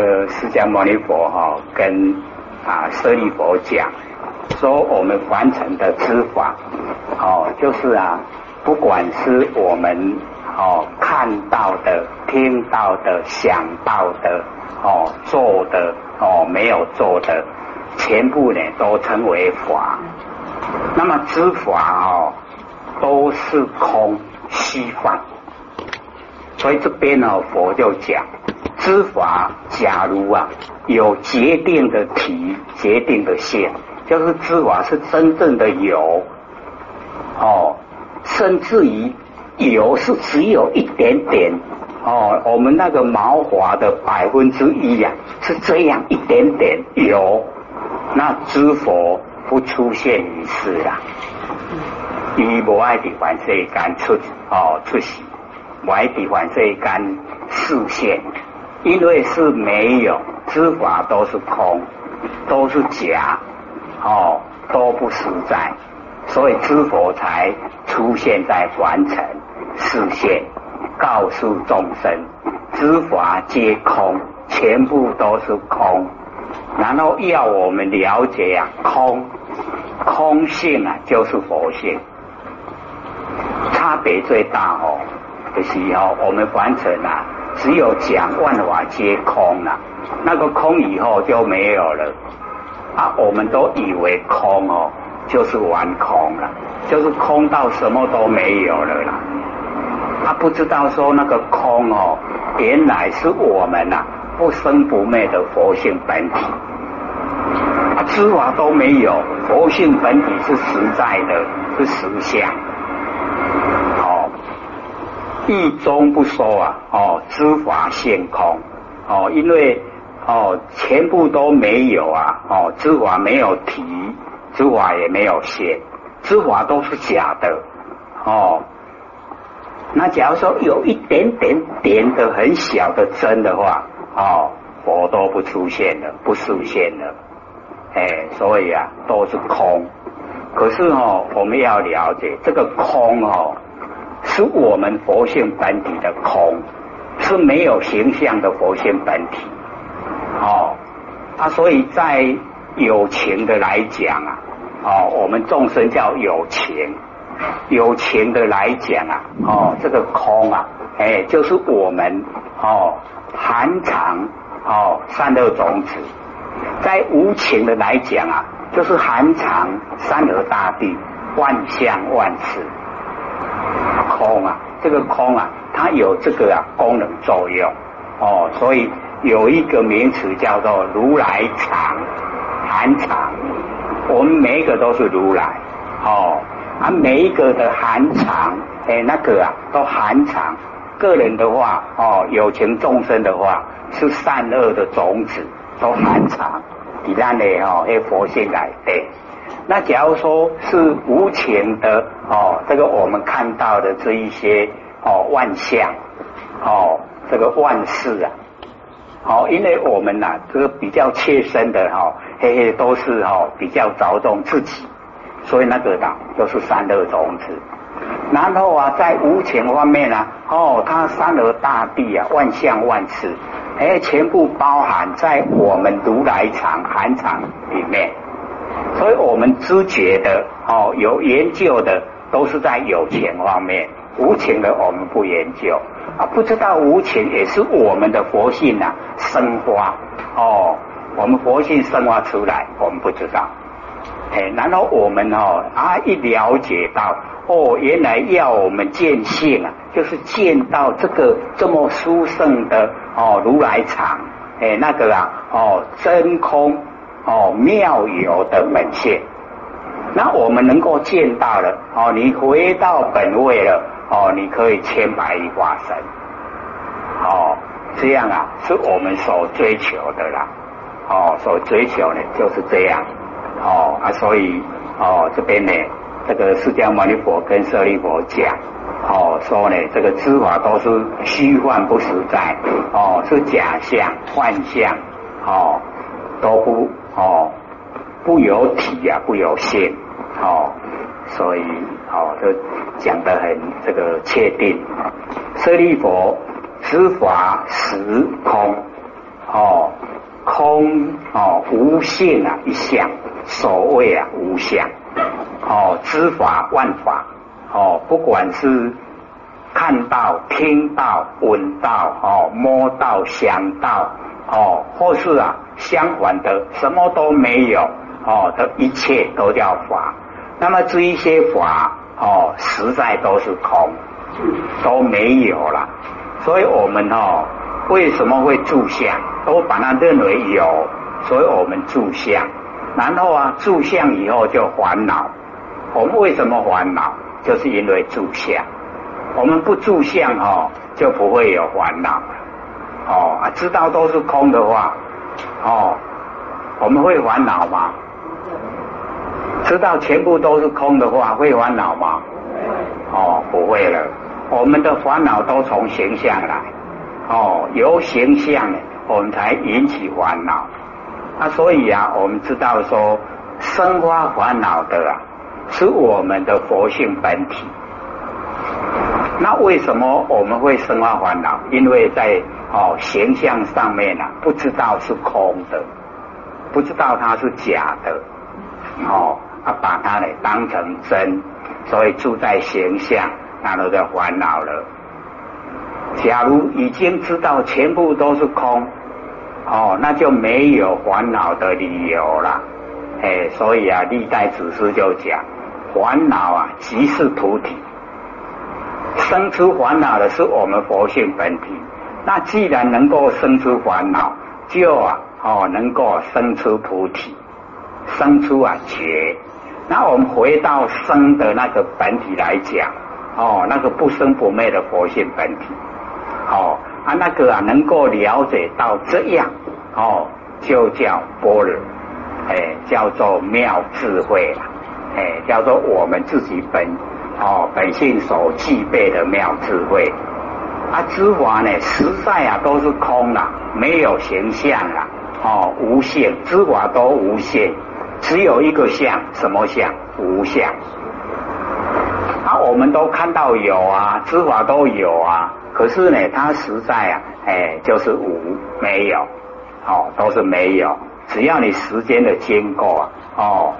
个释迦牟尼佛哈跟啊舍利佛讲，说我们完成的知法，哦，就是啊，不管是我们哦看到的、听到的、想到的、哦做的、哦没有做的，全部呢都称为法。那么知法哦，都是空虚幻。所以这边呢，佛就讲，知法假如啊有决定的体、决定的现，就是知法是真正的有，哦，甚至于有是只有一点点，哦，我们那个毛华的百分之一呀，是这样一点点有，那知佛不出现于世啦，以无爱的凡世间出哦出世。外地反世间视现，因为是没有知法都是空，都是假，哦，都不实在，所以知佛才出现在凡尘视现，告诉众生，知法皆空，全部都是空，然后要我们了解啊，空，空性啊就是佛性，差别最大哦。的时候，我们凡尘啊，只有讲万法皆空了，那个空以后就没有了啊！我们都以为空哦，就是完空了，就是空到什么都没有了啦。他不知道说那个空哦，原来是我们呐不生不灭的佛性本体啊，知法都没有，佛性本体是实在的，是实相。一中不说啊，哦，知法现空，哦，因为哦，全部都没有啊，哦，知法没有提，知法也没有现，知法都是假的，哦，那假如说有一点点点的很小的真的话，哦，佛都不出现了，不出现了，哎，所以啊，都是空。可是哦，我们要了解这个空哦。是我们佛性本体的空，是没有形象的佛性本体。哦，啊，所以在有情的来讲啊，哦，我们众生叫有情，有情的来讲啊，哦，这个空啊，哎，就是我们哦含藏哦三恶种子，在无情的来讲啊，就是含藏三河大地万象万事。空啊，这个空啊，它有这个啊功能作用哦，所以有一个名词叫做如来藏、含藏。我们每一个都是如来哦，啊，每一个的含藏，哎，那个啊都含藏。个人的话哦，有情众生的话是善恶的种子都含藏，你那里哦，哎，佛性来对。那假如说是无情的哦，这个我们看到的这一些哦万象哦，这个万事啊，好，因为我们呐这个比较切身的哈，嘿嘿都是哈比较着重自己，所以那个的都是三恶种子。然后啊，在无情方面呢，哦，它三河大地啊，万象万事，哎，全部包含在我们如来藏含藏里面。所以我们知觉的哦，有研究的都是在有情方面，无情的我们不研究。啊，不知道无情也是我们的佛性呐，生花。哦，我们佛性生花出来，我们不知道，哎，然后我们哦啊一了解到哦，原来要我们见性啊，就是见到这个这么殊胜的哦如来藏，哎那个啊哦真空。哦，妙有的本性，那我们能够见到了哦，你回到本位了哦，你可以千百亿化身，哦，这样啊，是我们所追求的啦，哦，所追求的就是这样，哦啊，所以哦这边呢，这个释迦牟尼佛跟舍利佛讲，哦说呢，这个知法都是虚幻不实在，哦是假象幻象，哦都不。哦，不有体呀，不有性，哦，所以哦，就讲得很这个确定。舍利佛，知法实空，哦，空哦无性啊一相，所谓啊无相哦，知法万法哦，不管是看到、听到、闻到哦，摸到、想到哦，或是啊相反的什么都没有哦，这一切都叫法。那么这一些法哦，实在都是空，都没有了。所以我们哦，为什么会住相？都把它认为有，所以我们住相。然后啊，住相以后就烦恼。我们为什么烦恼？就是因为住相。我们不住相哦，就不会有烦恼。哦，知道都是空的话，哦，我们会烦恼吗？知道全部都是空的话，会烦恼吗？哦，不会了。我们的烦恼都从形象来，哦，由形象我们才引起烦恼。啊，所以啊，我们知道说，生发烦恼的啊，是我们的佛性本体。那为什么我们会生发烦恼？因为在哦形象上面啊，不知道是空的，不知道它是假的，哦。啊，把它呢当成真，所以住在形象，那都叫烦恼了。假如已经知道全部都是空，哦，那就没有烦恼的理由了。哎，所以啊，历代祖师就讲，烦恼啊即是菩提，生出烦恼的是我们佛性本体。那既然能够生出烦恼，就啊哦能够生出菩提，生出啊觉。那我们回到生的那个本体来讲，哦，那个不生不灭的佛性本体，哦，啊，那个啊，能够了解到这样，哦，就叫般若，哎，叫做妙智慧了，哎，叫做我们自己本，哦，本性所具备的妙智慧。啊，知法呢，实在啊都是空了，没有形象了，哦，无限，知法都无限。只有一个相，什么相？无相。啊，我们都看到有啊，知法都有啊，可是呢，它实在啊，哎，就是无，没有，哦，都是没有。只要你时间的经过啊，哦，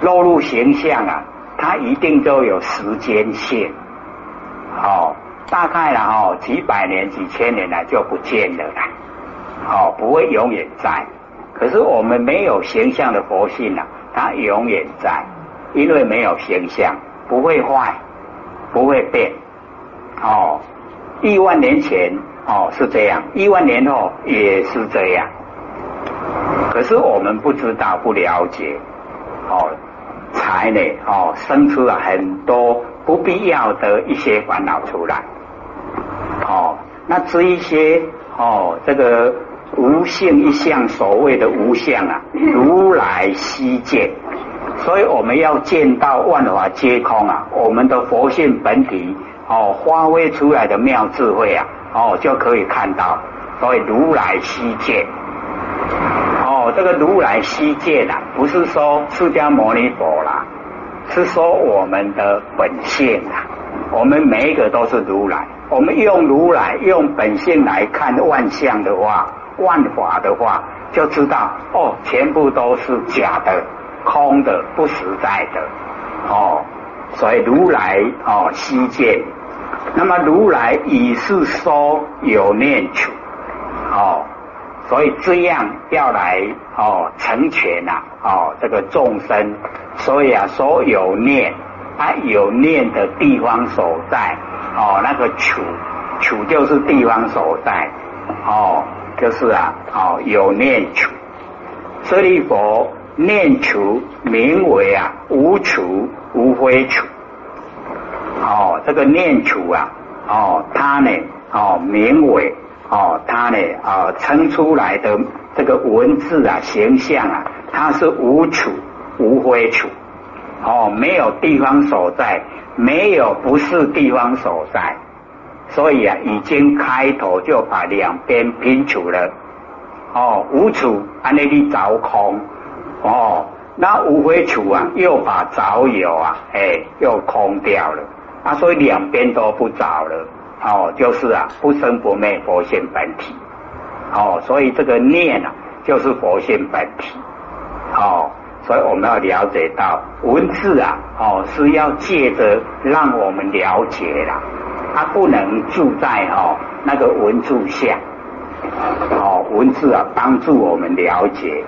落入形象啊，它一定都有时间性，哦，大概了哦，几百年、几千年来就不见了啦，哦，不会永远在。可是我们没有形象的佛性啊，它永远在，因为没有形象，不会坏，不会变。哦，亿万年前哦是这样，亿万年后也是这样。可是我们不知道、不了解，哦，才呢哦生出了很多不必要的一些烦恼出来。哦，那这一些哦这个。无性一相，所谓的无相啊，如来悉见。所以我们要见到万法皆空啊，我们的佛性本体哦，发挥出来的妙智慧啊，哦就可以看到。所以如来悉见，哦，这个如来悉见啊，不是说释迦牟尼佛啦，是说我们的本性啊，我们每一个都是如来。我们用如来用本性来看万象的话。万法的话，就知道哦，全部都是假的、空的、不实在的哦。所以如来哦悉见，那么如来已是说有念处哦，所以这样要来哦成全呐哦这个众生，所以啊所有念，啊有念的地方所在哦那个处处就是地方所在哦。就是啊，哦，有念处，舍利佛念处名为啊无处无非处，哦，这个念处啊，哦，它呢，哦，名为哦，它呢，啊，称出来的这个文字啊，形象啊，它是无处无非处，哦，没有地方所在，没有不是地方所在。所以啊，已经开头就把两边拼除了。哦，无处安那里凿空，哦，那无非处啊，又把凿有啊，哎，又空掉了。啊，所以两边都不凿了。哦，就是啊，不生不灭佛性本体。哦，所以这个念啊，就是佛性本体，哦，所以我们要了解到文字啊，哦，是要借着让我们了解啦，它不能住在哦那个文字下，哦，文字啊帮助我们了解，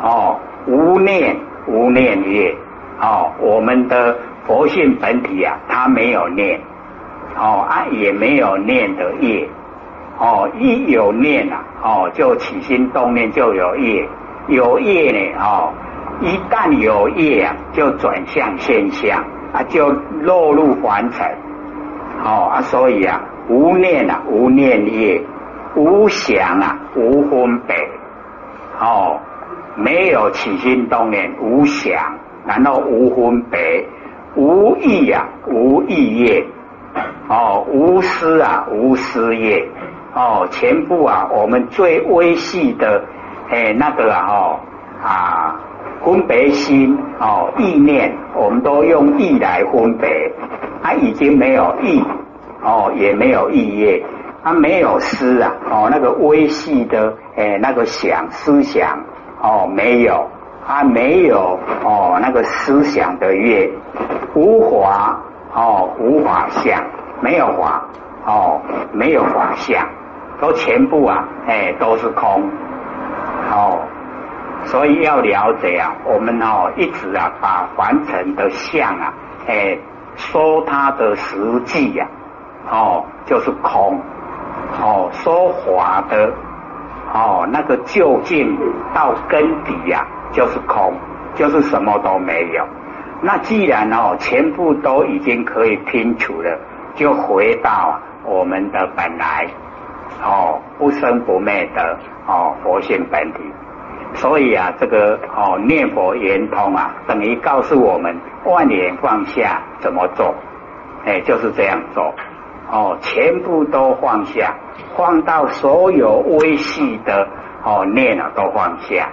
哦，无念无念业，哦，我们的佛性本体啊，它没有念，哦啊也没有念的业。哦，一有念啊，哦，就起心动念就有业，有业呢，哦，一旦有业啊，就转向现象啊，就落入凡尘，哦啊，所以啊，无念啊，无念业，无想啊，无分别，哦，没有起心动念，无想，然后无分别，无意啊，无意业，哦，无私啊，无私业。哦，全部啊，我们最微细的诶那个啊，哦啊分别心哦意念，我们都用意来分别，它已经没有意哦，也没有意业，它没有思啊，哦那个微细的诶那个想思想哦没有，它没有哦那个思想的业，无法哦无法相，没有法哦没有法相。都全部啊，哎，都是空，哦，所以要了解啊，我们哦一直啊把凡尘的相啊，哎，说它的实际呀，哦，就是空，哦，说法的，哦，那个究竟到根底呀，就是空，就是什么都没有。那既然哦全部都已经可以拼除了，就回到我们的本来。哦，不生不灭的哦，佛性本体。所以啊，这个哦念佛圆通啊，等于告诉我们万年放下怎么做？哎，就是这样做。哦，全部都放下，放到所有微细的哦念啊都放下。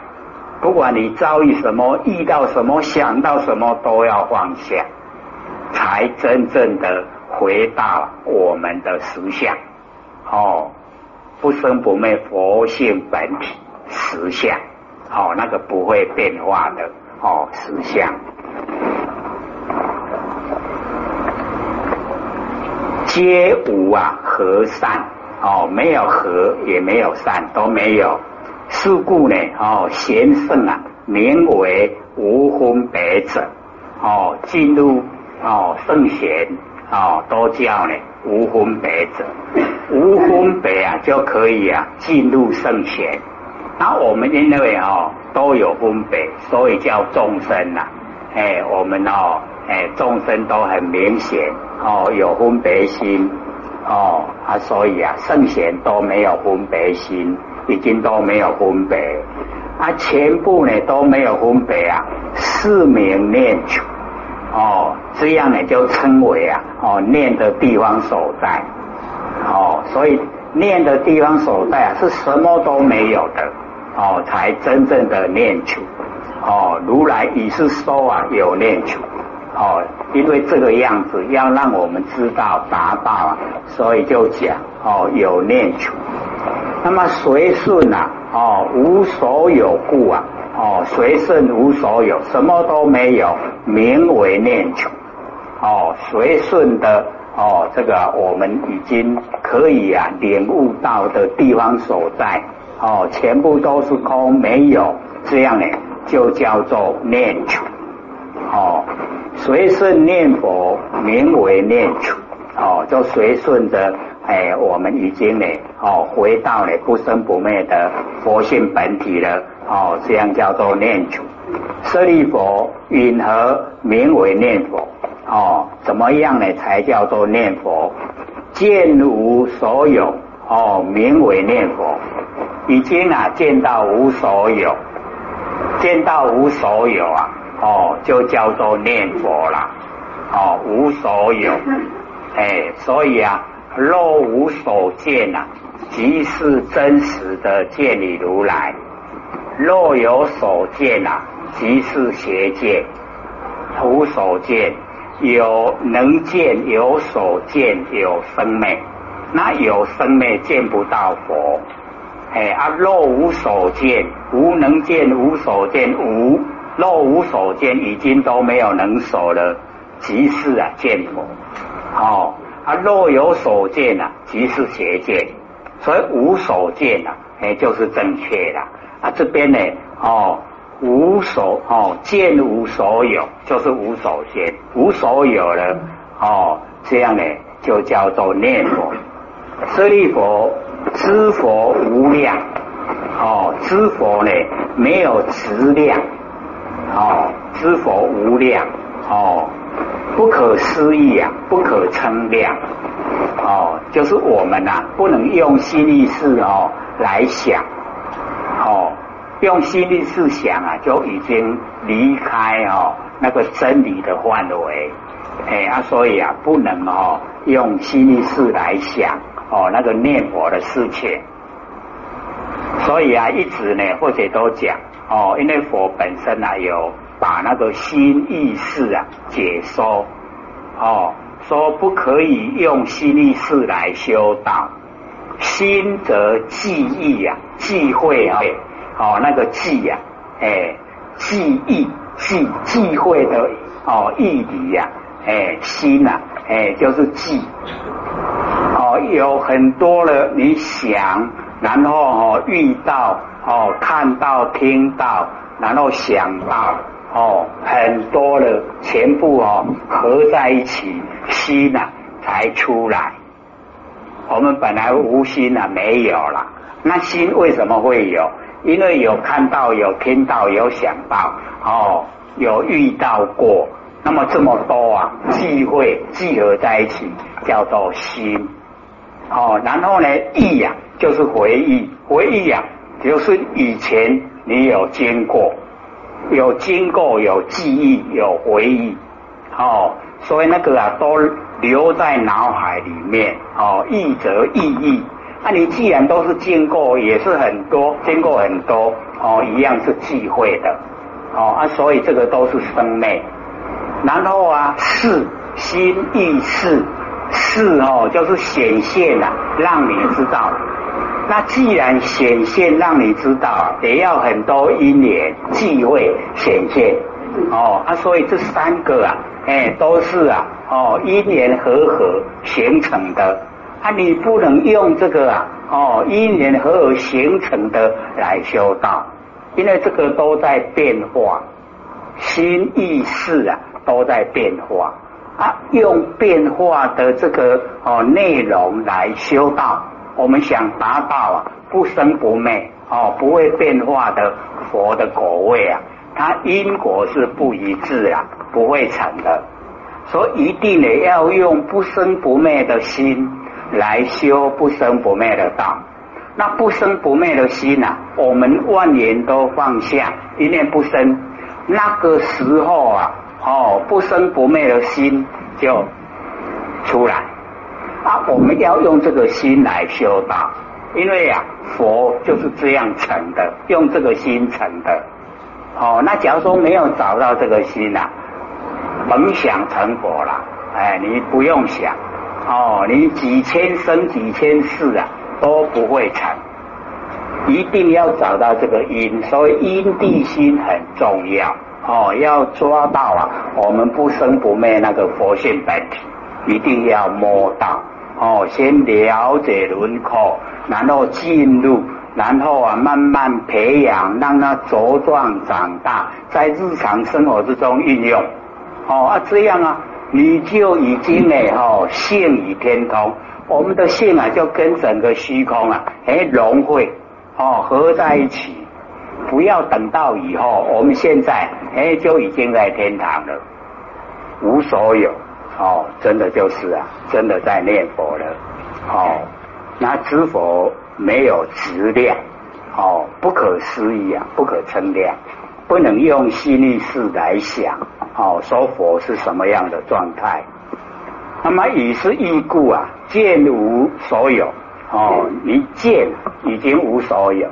不管你遭遇什么，遇到什么，想到什么，都要放下，才真正的回到我们的实相。哦。不生不灭，佛性本体实相，哦，那个不会变化的哦，实相。皆无啊，和善哦，没有和，也没有善，都没有。是故呢，哦，贤圣啊，名为无分别者，哦，进入哦圣贤哦，都叫呢无分别者。无分别啊，就可以啊进入圣贤。那我们因为哦都有分别，所以叫众生呐。哎，我们哦哎众生都很明显哦有分别心哦啊，所以啊圣贤都没有分别心，已经都没有分别啊，全部呢都没有分别啊，四名念处哦，这样呢就称为啊哦念的地方所在。哦，所以念的地方所在啊，是什么都没有的哦，才真正的念处哦。如来已是说啊，有念处哦，因为这个样子要让我们知道达到啊，所以就讲哦，有念处。那么随顺啊，哦，无所有故啊，哦，随顺无所有，什么都没有，名为念处哦，随顺的。哦，这个我们已经可以啊领悟到的地方所在，哦，全部都是空，没有这样呢，就叫做念处。哦，随顺念佛，名为念处。哦，就随顺着，哎，我们已经呢，哦，回到了不生不灭的佛性本体了。哦，这样叫做念处。舍利佛，允何名为念佛？哦，怎么样呢？才叫做念佛？见无所有，哦，名为念佛。已经啊，见到无所有，见到无所有啊，哦，就叫做念佛啦。哦，无所有，哎，所以啊，若无所见呐，即是真实的见你如来；若有所见啊，即是邪见，无所见。有能见，有所见，有生灭。那有生灭见不到佛，哎啊，若无所见，无能见，无所见，无若无所见，已经都没有能所了，即是啊见佛。哦，啊若有所见啊，即是邪见。所以无所见啊，哎就是正确的。啊这边呢，哦无所哦见无所有，就是无所见，无所有了。哦这样呢，就叫做念佛。舍利佛。知佛无量，哦，知佛呢没有质量，哦，知佛无量，哦，不可思议啊，不可称量，哦，就是我们呐，不能用心意识哦来想，哦，用心意识想啊，就已经离开哦那个真理的范围，哎啊，所以啊，不能哦用心意识来想。哦，那个念佛的事情，所以啊，一直呢，或者都讲哦，因为佛本身啊，有把那个心意识啊解说哦，说不可以用心意识来修道，心则记忆啊，忌讳啊，哦，那个记呀，哎，记忆记忌讳的哦，义理呀，哎，心呐，哎，就是记。有很多的你想，然后哦遇到哦看到听到，然后想到哦很多的全部哦合在一起，心呐才出来。我们本来无心呐没有了，那心为什么会有？因为有看到有听到有想到哦有遇到过，那么这么多啊聚会聚合在一起叫做心。哦，然后呢？忆呀，就是回忆，回忆呀，就是以前你有经过，有经过，有记忆，有回忆，哦，所以那个啊，都留在脑海里面。哦，忆则忆忆，那你既然都是经过，也是很多，经过很多，哦，一样是忌讳的。哦啊，所以这个都是生昧。然后啊，是心意识。是哦，就是显现了，让你知道。那既然显现让你知道，也要很多因缘机会显现。哦，啊，所以这三个啊，哎，都是啊，哦，因缘和合形成的。啊，你不能用这个啊，哦，因缘和合形成的来修道，因为这个都在变化，心意识啊都在变化。啊，用变化的这个哦内容来修道，我们想达到啊不生不灭哦不会变化的佛的果位啊，它因果是不一致啊，不会成的，所以一定呢要用不生不灭的心来修不生不灭的道。那不生不灭的心呐，我们万年都放下，一念不生，那个时候啊。哦，不生不灭的心就出来啊！我们要用这个心来修道，因为啊，佛就是这样成的，用这个心成的。哦，那假如说没有找到这个心呐，甭想成佛了。哎，你不用想哦，你几千生几千世啊都不会成，一定要找到这个因，所以因地心很重要。哦，要抓到啊！我们不生不灭那个佛性本体，一定要摸到。哦，先了解轮廓，然后进入，然后啊，慢慢培养，让它茁壮长大，在日常生活之中运用。哦啊，这样啊，你就已经呢，哦，性与天通。我们的性啊，就跟整个虚空啊，哎，融汇，哦，合在一起。不要等到以后，我们现在哎就已经在天堂了，无所有哦，真的就是啊，真的在念佛了哦。那知佛没有质量哦，不可思议啊，不可称量，不能用心力事来想哦，说佛是什么样的状态。那么以是异故啊，见无所有哦，你见已经无所有。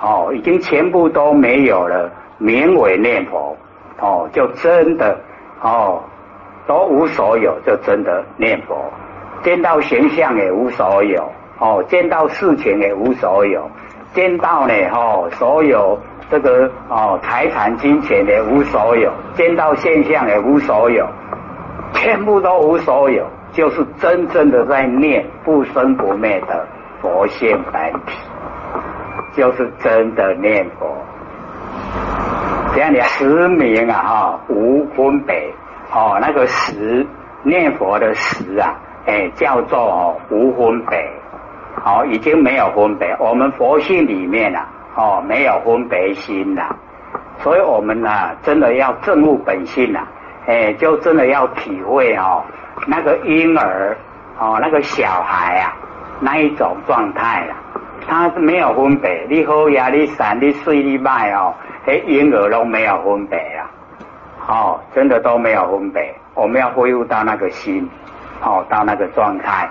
哦，已经全部都没有了，名为念佛，哦，就真的哦，都无所有，就真的念佛。见到形象也无所有，哦，见到事情也无所有，见到呢，哦，所有这个哦财产金钱也无所有，见到现象也无所有，全部都无所有，就是真正的在念不生不灭的佛性本体，就是真的念佛。这样的实名啊，哈，无分别，哦，那个十念佛的十啊，哎，叫做哦无分别。哦，已经没有分别，我们佛性里面啊，哦，没有分别心了，所以我们呢，真的要证悟本性啊，哎，就真的要体会哦，那个婴儿哦，那个小孩啊，那一种状态啊，他是没有分别，你好呀，你散，你睡，你卖哦，哎，婴儿都没有分别啊，哦，真的都没有分别，我们要恢复到那个心，哦，到那个状态。